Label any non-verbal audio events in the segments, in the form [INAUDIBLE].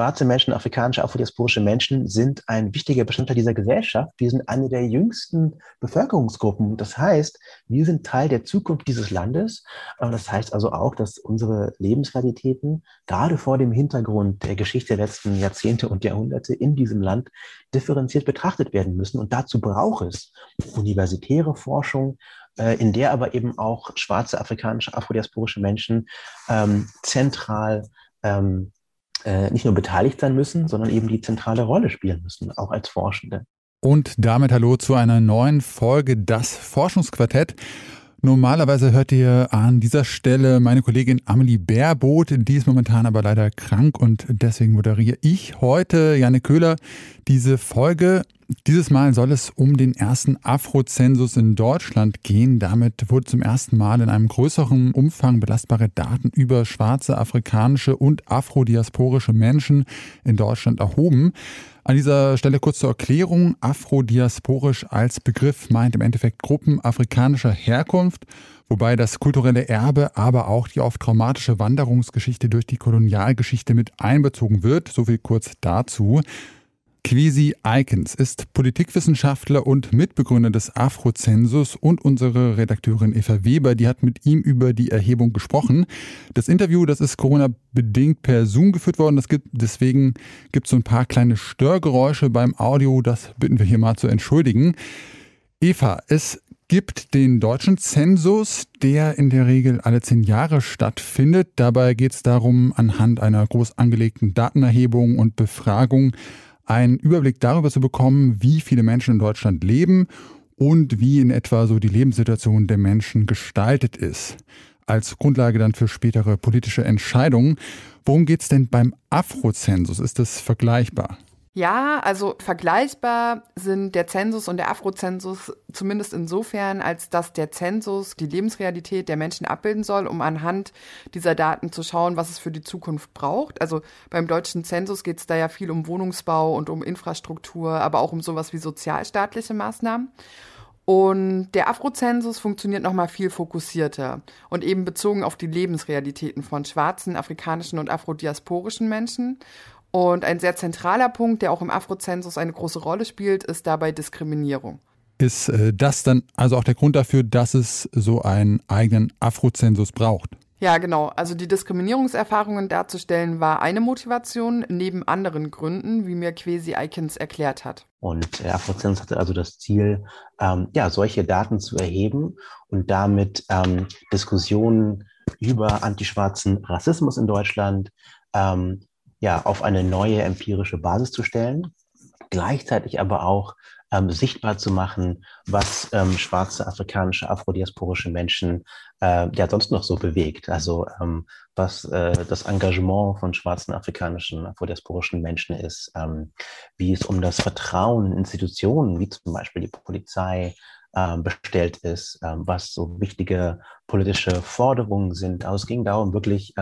Schwarze Menschen, afrikanische, afrodiasporische Menschen sind ein wichtiger Bestandteil dieser Gesellschaft. Wir sind eine der jüngsten Bevölkerungsgruppen. Das heißt, wir sind Teil der Zukunft dieses Landes. Das heißt also auch, dass unsere Lebensrealitäten gerade vor dem Hintergrund der Geschichte der letzten Jahrzehnte und Jahrhunderte in diesem Land differenziert betrachtet werden müssen. Und dazu braucht es universitäre Forschung, äh, in der aber eben auch schwarze, afrikanische, afrodiasporische Menschen ähm, zentral ähm, äh, nicht nur beteiligt sein müssen, sondern eben die zentrale Rolle spielen müssen, auch als Forschende. Und damit hallo zu einer neuen Folge Das Forschungsquartett. Normalerweise hört ihr an dieser Stelle meine Kollegin Amelie Baerboot, die ist momentan aber leider krank und deswegen moderiere ich heute, Janne Köhler, diese Folge. Dieses Mal soll es um den ersten Afrozensus in Deutschland gehen. Damit wurde zum ersten Mal in einem größeren Umfang belastbare Daten über schwarze, afrikanische und afrodiasporische Menschen in Deutschland erhoben. An dieser Stelle kurz zur Erklärung. Afrodiasporisch als Begriff meint im Endeffekt Gruppen afrikanischer Herkunft, wobei das kulturelle Erbe, aber auch die oft traumatische Wanderungsgeschichte durch die Kolonialgeschichte mit einbezogen wird. So viel kurz dazu. Kwesi Eikens ist Politikwissenschaftler und Mitbegründer des Afrozensus und unsere Redakteurin Eva Weber, die hat mit ihm über die Erhebung gesprochen. Das Interview, das ist Corona-bedingt per Zoom geführt worden. Das gibt, deswegen gibt es so ein paar kleine Störgeräusche beim Audio. Das bitten wir hier mal zu entschuldigen. Eva, es gibt den deutschen Zensus, der in der Regel alle zehn Jahre stattfindet. Dabei geht es darum, anhand einer groß angelegten Datenerhebung und Befragung einen Überblick darüber zu bekommen, wie viele Menschen in Deutschland leben und wie in etwa so die Lebenssituation der Menschen gestaltet ist. Als Grundlage dann für spätere politische Entscheidungen. Worum geht es denn beim Afrozensus? Ist das vergleichbar? Ja, also vergleichbar sind der Zensus und der Afrozensus zumindest insofern, als dass der Zensus die Lebensrealität der Menschen abbilden soll, um anhand dieser Daten zu schauen, was es für die Zukunft braucht. Also beim deutschen Zensus geht es da ja viel um Wohnungsbau und um Infrastruktur, aber auch um sowas wie sozialstaatliche Maßnahmen. Und der Afrozensus funktioniert nochmal viel fokussierter und eben bezogen auf die Lebensrealitäten von schwarzen, afrikanischen und afrodiasporischen Menschen. Und ein sehr zentraler Punkt, der auch im Afrozensus eine große Rolle spielt, ist dabei Diskriminierung. Ist äh, das dann also auch der Grund dafür, dass es so einen eigenen Afrozensus braucht? Ja, genau. Also die Diskriminierungserfahrungen darzustellen war eine Motivation, neben anderen Gründen, wie mir Quesi Eikens erklärt hat. Und der Afrozensus hatte also das Ziel, ähm, ja, solche Daten zu erheben und damit ähm, Diskussionen über antischwarzen Rassismus in Deutschland, ähm, ja, auf eine neue empirische Basis zu stellen, gleichzeitig aber auch ähm, sichtbar zu machen, was ähm, schwarze, afrikanische, afrodiasporische Menschen äh, ja sonst noch so bewegt. Also ähm, was äh, das Engagement von schwarzen, afrikanischen, afrodiasporischen Menschen ist, ähm, wie es um das Vertrauen in Institutionen wie zum Beispiel die Polizei ähm, bestellt ist, ähm, was so wichtige politische Forderungen sind. Also es ging darum, wirklich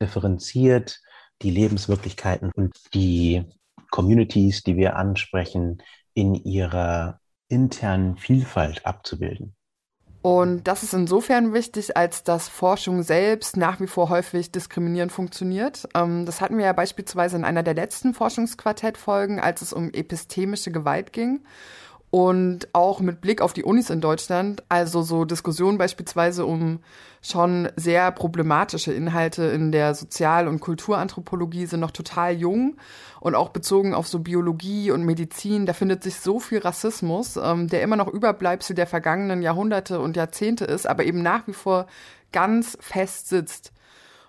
differenziert die Lebenswirklichkeiten und die Communities, die wir ansprechen, in ihrer internen Vielfalt abzubilden. Und das ist insofern wichtig, als dass Forschung selbst nach wie vor häufig diskriminierend funktioniert. Ähm, das hatten wir ja beispielsweise in einer der letzten Forschungsquartettfolgen, als es um epistemische Gewalt ging. Und auch mit Blick auf die Unis in Deutschland, also so Diskussionen beispielsweise um schon sehr problematische Inhalte in der Sozial- und Kulturanthropologie sind noch total jung und auch bezogen auf so Biologie und Medizin, da findet sich so viel Rassismus, ähm, der immer noch Überbleibsel der vergangenen Jahrhunderte und Jahrzehnte ist, aber eben nach wie vor ganz fest sitzt.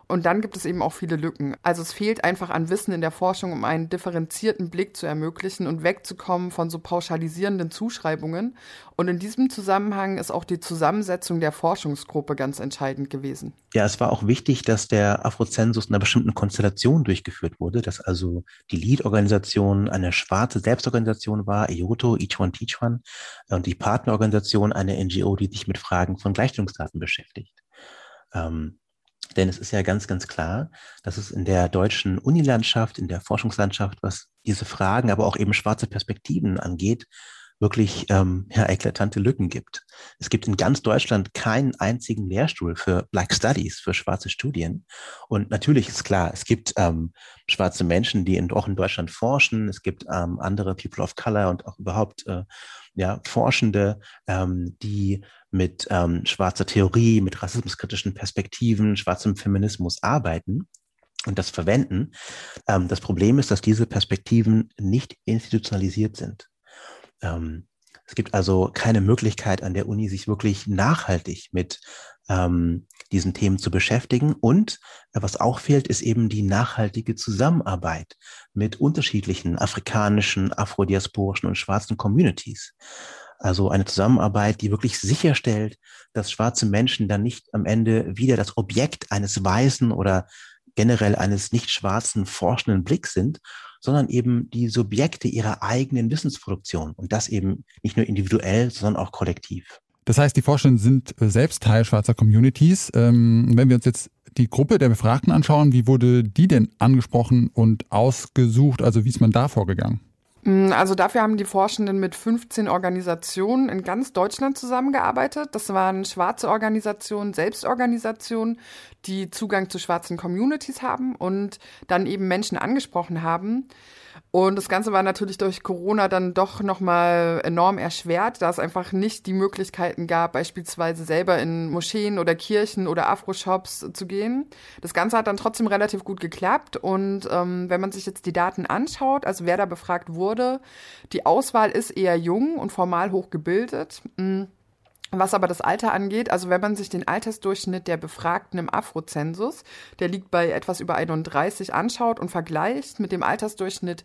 Und dann gibt es eben auch viele Lücken. Also es fehlt einfach an Wissen in der Forschung, um einen differenzierten Blick zu ermöglichen und wegzukommen von so pauschalisierenden Zuschreibungen. Und in diesem Zusammenhang ist auch die Zusammensetzung der Forschungsgruppe ganz entscheidend gewesen. Ja, es war auch wichtig, dass der Afrozensus in einer bestimmten Konstellation durchgeführt wurde, dass also die Lead-Organisation eine schwarze Selbstorganisation war, IOTO, Each One Teach One, und die Partnerorganisation eine NGO, die sich mit Fragen von Gleichstellungsdaten beschäftigt. Ähm, Denn es ist ja ganz, ganz klar, dass es in der deutschen Unilandschaft, in der Forschungslandschaft, was diese Fragen, aber auch eben schwarze Perspektiven angeht, wirklich ähm, ja, eklatante Lücken gibt. Es gibt in ganz Deutschland keinen einzigen Lehrstuhl für Black Studies, für schwarze Studien. Und natürlich ist klar, es gibt ähm, schwarze Menschen, die in, auch in Deutschland forschen. Es gibt ähm, andere People of Color und auch überhaupt äh, ja, Forschende, ähm, die mit ähm, schwarzer Theorie, mit rassismuskritischen Perspektiven, schwarzem Feminismus arbeiten und das verwenden. Ähm, das Problem ist, dass diese Perspektiven nicht institutionalisiert sind. Ähm, es gibt also keine Möglichkeit an der Uni, sich wirklich nachhaltig mit ähm, diesen Themen zu beschäftigen. Und äh, was auch fehlt, ist eben die nachhaltige Zusammenarbeit mit unterschiedlichen afrikanischen, afrodiasporischen und schwarzen Communities. Also eine Zusammenarbeit, die wirklich sicherstellt, dass schwarze Menschen dann nicht am Ende wieder das Objekt eines weißen oder generell eines nicht schwarzen forschenden Blicks sind, sondern eben die Subjekte ihrer eigenen Wissensproduktion und das eben nicht nur individuell, sondern auch kollektiv. Das heißt, die Forschenden sind äh, selbst Teil schwarzer Communities. Ähm, wenn wir uns jetzt die Gruppe der Befragten anschauen, wie wurde die denn angesprochen und ausgesucht? Also wie ist man da vorgegangen? Mm, also dafür haben die Forschenden mit 15 Organisationen in ganz Deutschland zusammengearbeitet. Das waren schwarze Organisationen, Selbstorganisationen, die Zugang zu schwarzen Communities haben und dann eben Menschen angesprochen haben. Und das Ganze war natürlich durch Corona dann doch nochmal enorm erschwert, da es einfach nicht die Möglichkeiten gab, beispielsweise selber in Moscheen oder Kirchen oder Afro-Shops zu gehen. Das Ganze hat dann trotzdem relativ gut geklappt. Und ähm, wenn man sich jetzt die Daten anschaut, also wer da befragt wurde, die Auswahl ist eher jung und formal hochgebildet. Mhm. Was aber das Alter angeht, also wenn man sich den Altersdurchschnitt der Befragten im Afrozensus, der liegt bei etwas über 31, anschaut und vergleicht mit dem Altersdurchschnitt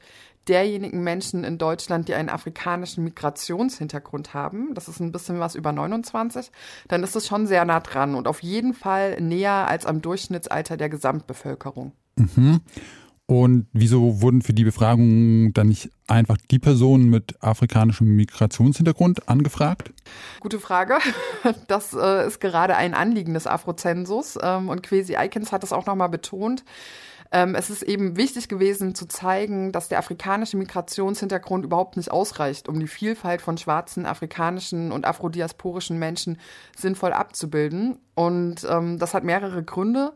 derjenigen Menschen in Deutschland, die einen afrikanischen Migrationshintergrund haben, das ist ein bisschen was über 29, dann ist es schon sehr nah dran und auf jeden Fall näher als am Durchschnittsalter der Gesamtbevölkerung. Mhm. Und wieso wurden für die Befragung dann nicht einfach die Personen mit afrikanischem Migrationshintergrund angefragt? Gute Frage. [LAUGHS] Das äh, ist gerade ein Anliegen des Afrozensus ähm, und Kwesi Eikens hat das auch nochmal betont. Ähm, es ist eben wichtig gewesen zu zeigen, dass der afrikanische Migrationshintergrund überhaupt nicht ausreicht, um die Vielfalt von schwarzen, afrikanischen und afrodiasporischen Menschen sinnvoll abzubilden. Und ähm, das hat mehrere Gründe.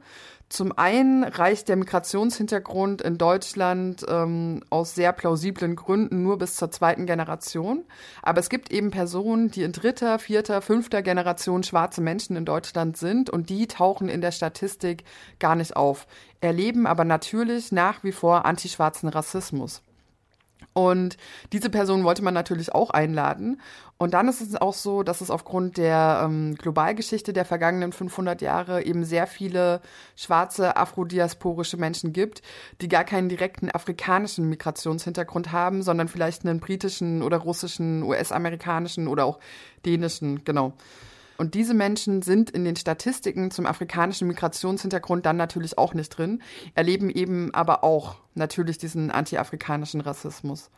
Zum einen reicht der Migrationshintergrund in Deutschland ähm, aus sehr plausiblen Gründen nur bis zur zweiten Generation. Aber es gibt eben Personen, die in dritter, vierter, fünfter Generation schwarze Menschen in Deutschland sind und die tauchen in der Statistik gar nicht auf, erleben aber natürlich nach wie vor antischwarzen Rassismus. Und diese Person wollte man natürlich auch einladen. Und dann ist es auch so, dass es aufgrund der ähm, Globalgeschichte der vergangenen 500 Jahre eben sehr viele schwarze afrodiasporische Menschen gibt, die gar keinen direkten afrikanischen Migrationshintergrund haben, sondern vielleicht einen britischen oder russischen, US-amerikanischen oder auch dänischen, genau. Und diese Menschen sind in den Statistiken zum afrikanischen Migrationshintergrund dann natürlich auch nicht drin, erleben eben aber auch natürlich diesen anti-afrikanischen Rassismus.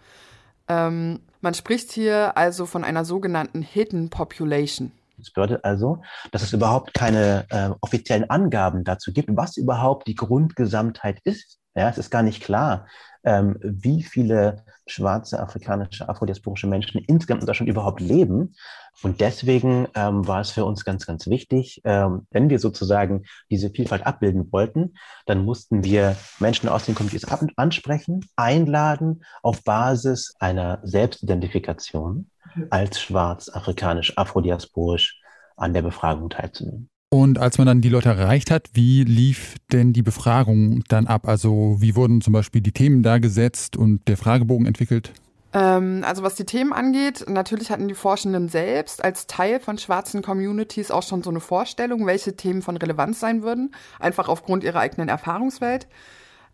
Ähm, man spricht hier also von einer sogenannten Hidden Population. Das bedeutet also, dass es überhaupt keine äh, offiziellen Angaben dazu gibt, was überhaupt die Grundgesamtheit ist. Ja, es ist gar nicht klar, ähm, wie viele schwarze, afrikanische, afrodiasporische Menschen insgesamt in Deutschland überhaupt leben. Und deswegen ähm, war es für uns ganz, ganz wichtig, ähm, wenn wir sozusagen diese Vielfalt abbilden wollten, dann mussten wir Menschen aus den Communities ansprechen, einladen auf Basis einer Selbstidentifikation als schwarz, afrikanisch, afrodiasporisch an der Befragung teilzunehmen. Und als man dann die Leute erreicht hat, wie lief denn die Befragung dann ab? Also wie wurden zum Beispiel die Themen da gesetzt und der Fragebogen entwickelt? Ähm, also was die Themen angeht, natürlich hatten die Forschenden selbst als Teil von schwarzen Communities auch schon so eine Vorstellung, welche Themen von Relevanz sein würden, einfach aufgrund ihrer eigenen Erfahrungswelt.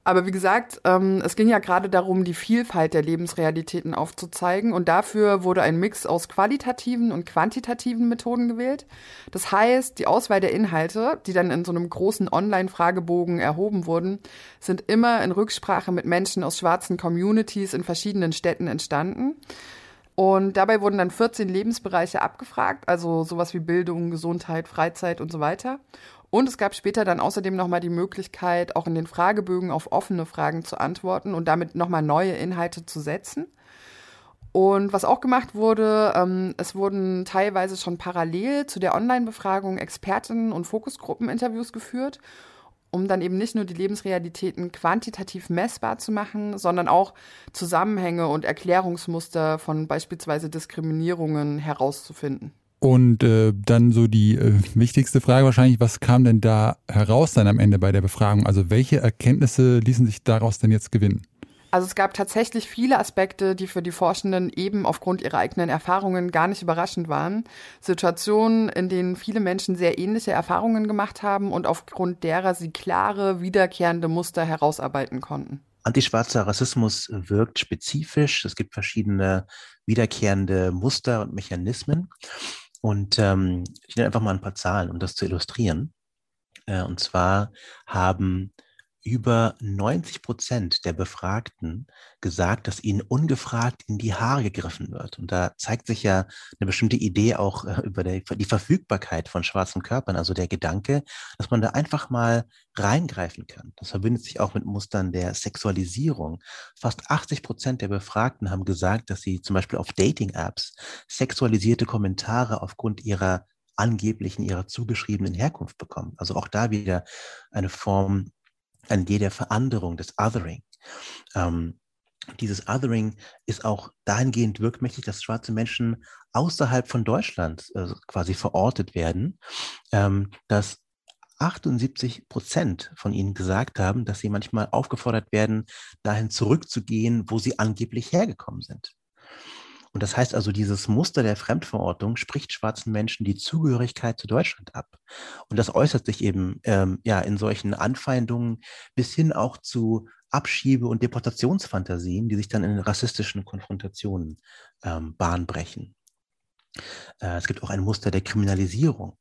Aber wie gesagt, ähm, es ging ja gerade darum, die Vielfalt der Lebensrealitäten aufzuzeigen. Und dafür wurde ein Mix aus qualitativen und quantitativen Methoden gewählt. Das heißt, die Auswahl der Inhalte, die dann in so einem großen Online-Fragebogen erhoben wurden, sind immer in Rücksprache mit Menschen aus schwarzen Communities in verschiedenen Städten entstanden. Und dabei wurden dann 14 Lebensbereiche abgefragt, also sowas wie Bildung, Gesundheit, Freizeit und so weiter. Und es gab später dann außerdem nochmal die Möglichkeit, auch in den Fragebögen auf offene Fragen zu antworten und damit nochmal neue Inhalte zu setzen. Und was auch gemacht wurde, ähm, es wurden teilweise schon parallel zu der Online-Befragung Expertinnen und Fokusgruppeninterviews geführt, um dann eben nicht nur die Lebensrealitäten quantitativ messbar zu machen, sondern auch Zusammenhänge und Erklärungsmuster von beispielsweise Diskriminierungen herauszufinden. Und äh, dann so die äh, wichtigste Frage wahrscheinlich, was kam denn da heraus dann am Ende bei der Befragung? Also welche Erkenntnisse ließen sich daraus denn jetzt gewinnen? Also es gab tatsächlich viele Aspekte, die für die Forschenden eben aufgrund ihrer eigenen Erfahrungen gar nicht überraschend waren. Situationen, in denen viele Menschen sehr ähnliche Erfahrungen gemacht haben und aufgrund derer sie klare, wiederkehrende Muster herausarbeiten konnten. Antischwarzer Rassismus wirkt spezifisch. Es gibt verschiedene wiederkehrende Muster und Mechanismen. Und ähm, ich nenne einfach mal ein paar Zahlen, um das zu illustrieren. Äh, und zwar haben über 90 Prozent der Befragten gesagt, dass ihnen ungefragt in die Haare gegriffen wird. Und da zeigt sich ja eine bestimmte Idee auch äh, über die, die Verfügbarkeit von schwarzen Körpern, also der Gedanke, dass man da einfach mal reingreifen kann. Das verbindet sich auch mit Mustern der Sexualisierung. Fast 80 Prozent der Befragten haben gesagt, dass sie zum Beispiel auf Dating-Apps sexualisierte Kommentare aufgrund ihrer angeblichen ihrer zugeschriebenen Herkunft bekommen. Also auch da wieder eine Form Idee der Veranderung, des Othering. Ähm, dieses Othering ist auch dahingehend wirkmächtig, dass schwarze Menschen außerhalb von Deutschland äh, quasi verortet werden, ähm, dass 78 Prozent von ihnen gesagt haben, dass sie manchmal aufgefordert werden, dahin zurückzugehen, wo sie angeblich hergekommen sind. Und das heißt also, dieses Muster der Fremdverortung spricht schwarzen Menschen die Zugehörigkeit zu Deutschland ab. Und das äußert sich eben ähm, ja in solchen Anfeindungen bis hin auch zu Abschiebe- und Deportationsfantasien, die sich dann in rassistischen Konfrontationen ähm, Bahn brechen. Äh, es gibt auch ein Muster der Kriminalisierung.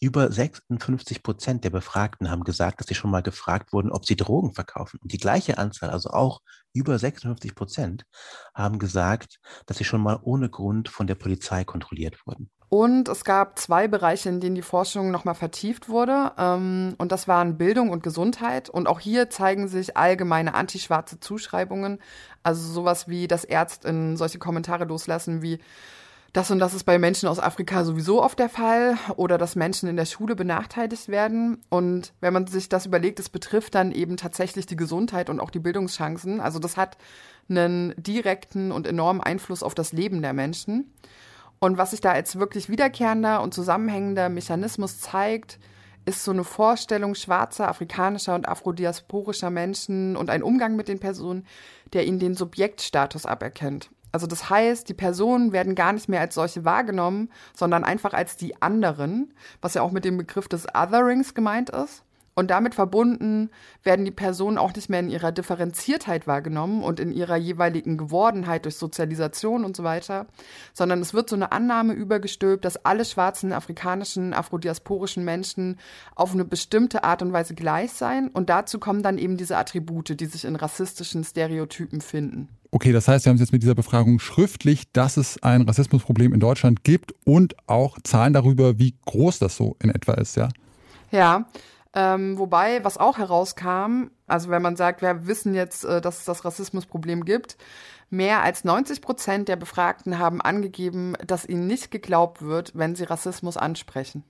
Über 56 Prozent der Befragten haben gesagt, dass sie schon mal gefragt wurden, ob sie Drogen verkaufen. Und die gleiche Anzahl, also auch über 56 Prozent, haben gesagt, dass sie schon mal ohne Grund von der Polizei kontrolliert wurden. Und es gab zwei Bereiche, in denen die Forschung nochmal vertieft wurde. Ähm, und das waren Bildung und Gesundheit. Und auch hier zeigen sich allgemeine antischwarze Zuschreibungen. Also sowas wie, dass Ärztinnen solche Kommentare loslassen wie, das und das ist bei Menschen aus Afrika sowieso oft der Fall oder dass Menschen in der Schule benachteiligt werden. Und wenn man sich das überlegt, es betrifft dann eben tatsächlich die Gesundheit und auch die Bildungschancen. Also das hat einen direkten und enormen Einfluss auf das Leben der Menschen. Und was sich da als wirklich wiederkehrender und zusammenhängender Mechanismus zeigt, ist so eine Vorstellung schwarzer, afrikanischer und afrodiasporischer Menschen und ein Umgang mit den Personen, der ihnen den Subjektstatus aberkennt. Also das heißt, die Personen werden gar nicht mehr als solche wahrgenommen, sondern einfach als die anderen, was ja auch mit dem Begriff des Otherings gemeint ist. Und damit verbunden werden die Personen auch nicht mehr in ihrer Differenziertheit wahrgenommen und in ihrer jeweiligen Gewordenheit durch Sozialisation und so weiter, sondern es wird so eine Annahme übergestülpt, dass alle schwarzen, afrikanischen, afrodiasporischen Menschen auf eine bestimmte Art und Weise gleich seien. Und dazu kommen dann eben diese Attribute, die sich in rassistischen Stereotypen finden. Okay, das heißt, wir haben es jetzt mit dieser Befragung schriftlich, dass es ein Rassismusproblem in Deutschland gibt und auch Zahlen darüber, wie groß das so in etwa ist, ja? Ja, ähm, wobei, was auch herauskam, also wenn man sagt, wir wissen jetzt, äh, dass es das Rassismusproblem gibt, mehr als 90 Prozent der Befragten haben angegeben, dass ihnen nicht geglaubt wird, wenn sie Rassismus ansprechen.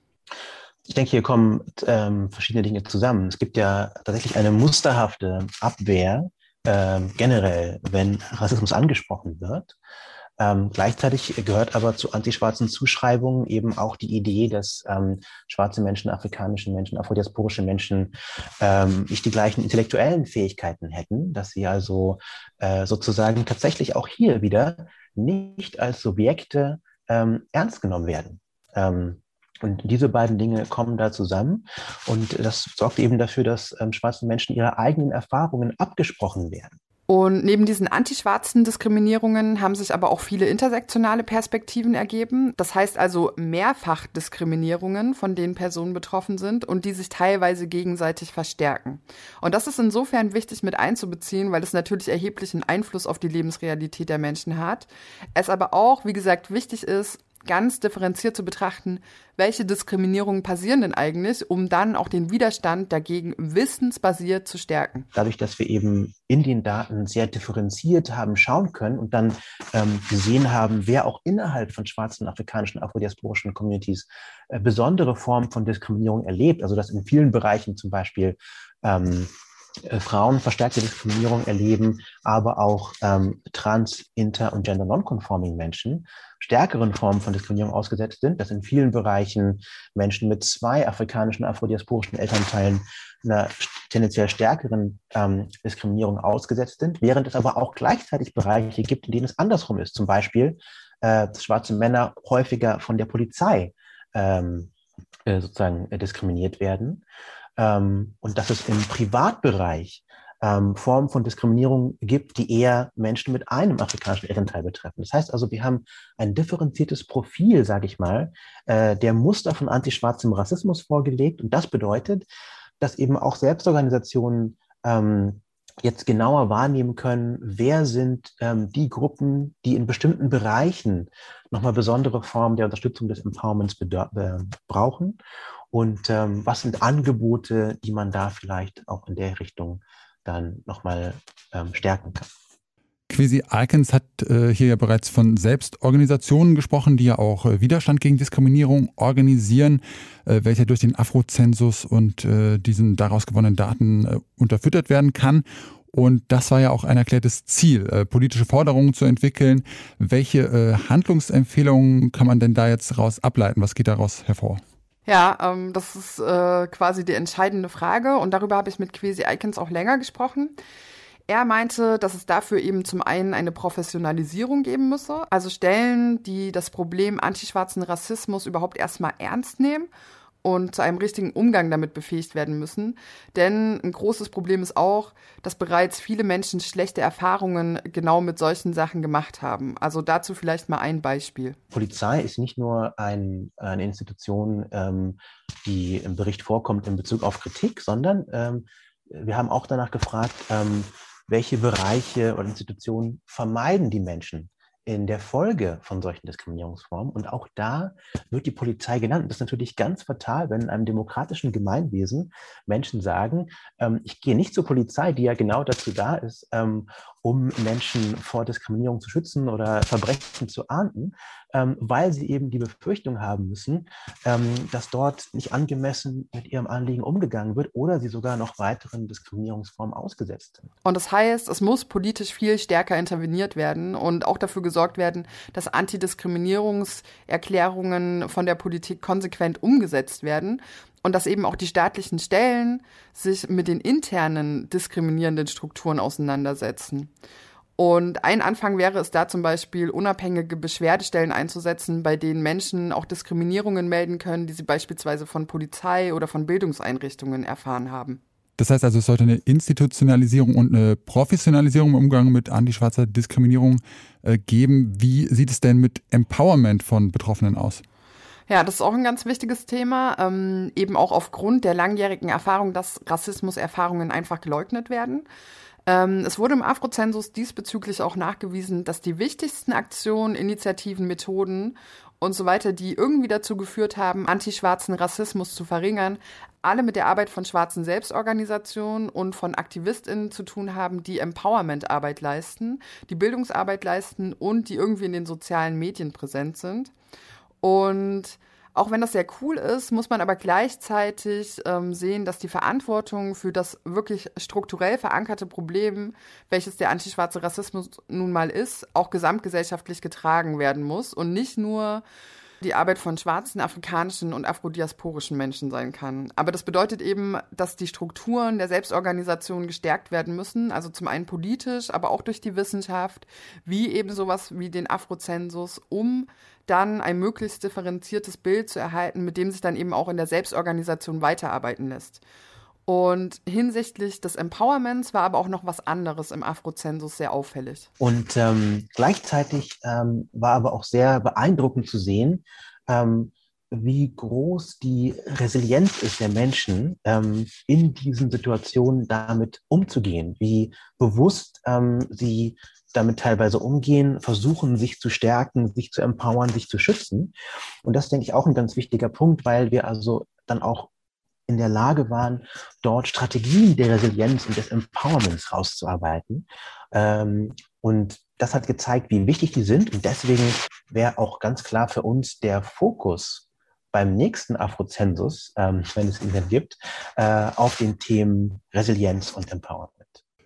Ich denke, hier kommen ähm, verschiedene Dinge zusammen. Es gibt ja tatsächlich eine musterhafte Abwehr äh, generell, wenn Rassismus angesprochen wird. Ähm, gleichzeitig gehört aber zu antischwarzen Zuschreibungen eben auch die Idee, dass ähm, schwarze Menschen, afrikanische Menschen, afrodiasporische Menschen ähm, nicht die gleichen intellektuellen Fähigkeiten hätten, dass sie also äh, sozusagen tatsächlich auch hier wieder nicht als Subjekte ähm, ernst genommen werden. Ähm, und diese beiden Dinge kommen da zusammen und das sorgt eben dafür, dass ähm, schwarze Menschen ihre eigenen Erfahrungen abgesprochen werden. Und neben diesen antischwarzen Diskriminierungen haben sich aber auch viele intersektionale Perspektiven ergeben. Das heißt also Mehrfachdiskriminierungen, von denen Personen betroffen sind und die sich teilweise gegenseitig verstärken. Und das ist insofern wichtig mit einzubeziehen, weil es natürlich erheblichen Einfluss auf die Lebensrealität der Menschen hat. Es aber auch, wie gesagt, wichtig ist, ganz differenziert zu betrachten, welche Diskriminierungen passieren denn eigentlich, um dann auch den Widerstand dagegen wissensbasiert zu stärken. Dadurch, dass wir eben in den Daten sehr differenziert haben schauen können und dann ähm, gesehen haben, wer auch innerhalb von schwarzen afrikanischen afrodiasporischen Communities äh, besondere Formen von Diskriminierung erlebt, also dass in vielen Bereichen zum Beispiel ähm, äh, Frauen verstärkte Diskriminierung erleben, aber auch ähm, trans, inter und gender non-conforming Menschen stärkeren Formen von Diskriminierung ausgesetzt sind, dass in vielen Bereichen Menschen mit zwei afrikanischen, afrodiasporischen Elternteilen einer tendenziell stärkeren ähm, Diskriminierung ausgesetzt sind, während es aber auch gleichzeitig Bereiche gibt, in denen es andersrum ist. Zum Beispiel, äh, dass schwarze Männer häufiger von der Polizei ähm, äh, sozusagen äh, diskriminiert werden ähm, und dass es im Privatbereich ähm, Formen von Diskriminierung gibt, die eher Menschen mit einem afrikanischen Elternteil betreffen. Das heißt also, wir haben ein differenziertes Profil, sage ich mal, äh, der Muster von antischwarzem Rassismus vorgelegt. Und das bedeutet, dass eben auch Selbstorganisationen ähm, jetzt genauer wahrnehmen können, wer sind ähm, die Gruppen, die in bestimmten Bereichen nochmal besondere Formen der Unterstützung des Empowerments brauchen und ähm, was sind Angebote, die man da vielleicht auch in der Richtung dann nochmal ähm, stärken kann. Quasi Icons hat äh, hier ja bereits von Selbstorganisationen gesprochen, die ja auch äh, Widerstand gegen Diskriminierung organisieren, äh, welcher durch den Afrozensus und diesen daraus gewonnenen Daten unterfüttert werden kann. Und das war ja auch ein erklärtes Ziel, politische Forderungen zu entwickeln. Welche Handlungsempfehlungen kann man denn da jetzt raus ableiten? Was geht daraus hervor? Ja, ähm, das ist äh, quasi die entscheidende Frage und darüber habe ich mit Quasi Icons auch länger gesprochen. Er meinte, dass es dafür eben zum einen eine Professionalisierung geben müsse, also Stellen, die das Problem antischwarzen Rassismus überhaupt erstmal ernst nehmen und zu einem richtigen Umgang damit befähigt werden müssen. Denn ein großes Problem ist auch, dass bereits viele Menschen schlechte Erfahrungen genau mit solchen Sachen gemacht haben. Also dazu vielleicht mal ein Beispiel. Polizei ist nicht nur ein, eine Institution, ähm, die im Bericht vorkommt in Bezug auf Kritik, sondern ähm, wir haben auch danach gefragt, ähm, welche Bereiche oder Institutionen vermeiden die Menschen in der Folge von solchen Diskriminierungsformen. Und auch da wird die Polizei genannt. Das ist natürlich ganz fatal, wenn in einem demokratischen Gemeinwesen Menschen sagen, ähm, ich gehe nicht zur Polizei, die ja genau dazu da ist, ähm, um Menschen vor Diskriminierung zu schützen oder Verbrechen zu ahnden, ähm, weil sie eben die Befürchtung haben müssen, ähm, dass dort nicht angemessen mit ihrem Anliegen umgegangen wird oder sie sogar noch weiteren Diskriminierungsformen ausgesetzt sind. Und das heißt, es muss politisch viel stärker interveniert werden und auch dafür gesorgt werden, dass Antidiskriminierungserklärungen von der Politik konsequent umgesetzt werden und dass eben auch die staatlichen Stellen sich mit den internen diskriminierenden Strukturen auseinandersetzen. Und ein Anfang wäre es da zum Beispiel, unabhängige Beschwerdestellen einzusetzen, bei denen Menschen auch Diskriminierungen melden können, die sie beispielsweise von Polizei oder von Bildungseinrichtungen erfahren haben. Das heißt also, es sollte eine Institutionalisierung und eine Professionalisierung im Umgang mit antischwarzer Diskriminierung äh, geben. Wie sieht es denn mit Empowerment von Betroffenen aus? Ja, das ist auch ein ganz wichtiges Thema, ähm, eben auch aufgrund der langjährigen Erfahrung, dass Rassismuserfahrungen einfach geleugnet werden. Ähm, es wurde im Afrozensus diesbezüglich auch nachgewiesen, dass die wichtigsten Aktionen, Initiativen, Methoden und so weiter, die irgendwie dazu geführt haben, antischwarzen Rassismus zu verringern, alle mit der Arbeit von schwarzen Selbstorganisationen und von AktivistInnen zu tun haben, die Empowerment-Arbeit leisten, die Bildungsarbeit leisten und die irgendwie in den sozialen Medien präsent sind. Und auch wenn das sehr cool ist, muss man aber gleichzeitig ähm, sehen, dass die Verantwortung für das wirklich strukturell verankerte Problem, welches der antischwarze Rassismus nun mal ist, auch gesamtgesellschaftlich getragen werden muss und nicht nur die Arbeit von schwarzen, afrikanischen und afrodiasporischen Menschen sein kann. Aber das bedeutet eben, dass die Strukturen der Selbstorganisation gestärkt werden müssen, also zum einen politisch, aber auch durch die Wissenschaft, wie eben sowas wie den Afrozensus, um dann ein möglichst differenziertes Bild zu erhalten, mit dem sich dann eben auch in der Selbstorganisation weiterarbeiten lässt. Und hinsichtlich des Empowerments war aber auch noch was anderes im Afrozensus sehr auffällig. Und ähm, gleichzeitig ähm, war aber auch sehr beeindruckend zu sehen, ähm, wie groß die Resilienz ist der Menschen, ähm, in diesen Situationen damit umzugehen, wie bewusst ähm, sie damit teilweise umgehen, versuchen, sich zu stärken, sich zu empowern, sich zu schützen. Und das denke ich auch ein ganz wichtiger Punkt, weil wir also dann auch in der Lage waren, dort Strategien der Resilienz und des Empowerments rauszuarbeiten. Ähm, und das hat gezeigt, wie wichtig die sind. Und deswegen wäre auch ganz klar für uns der Fokus beim nächsten Afrozensus, ähm, wenn es ihn dann gibt, äh, auf den Themen Resilienz und Empowerment.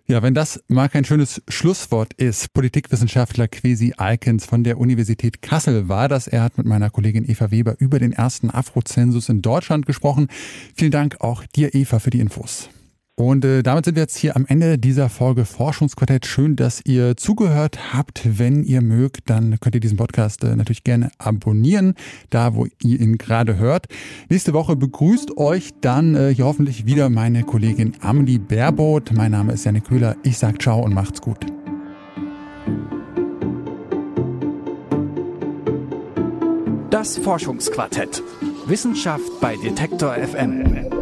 Ja, wenn das mal kein schönes Schlusswort ist. Politikwissenschaftler Quesi Alkens von der Universität Kassel war das. Er hat mit meiner Kollegin Eva Weber über den ersten Afrozensus in Deutschland gesprochen. Vielen Dank auch dir, Eva, für die Infos. Und äh, damit sind wir jetzt hier am Ende dieser Folge Forschungsquartett. Schön, dass ihr zugehört habt. Wenn ihr mögt, dann könnt ihr diesen Podcast äh, natürlich gerne abonnieren, da wo ihr ihn gerade hört. Nächste Woche begrüßt euch dann äh, hier hoffentlich wieder meine Kollegin Amelie Baerboth. Mein Name ist Janne Köhler. Ich sag ciao und macht's gut. Das Forschungsquartett. Wissenschaft bei Detektor FM.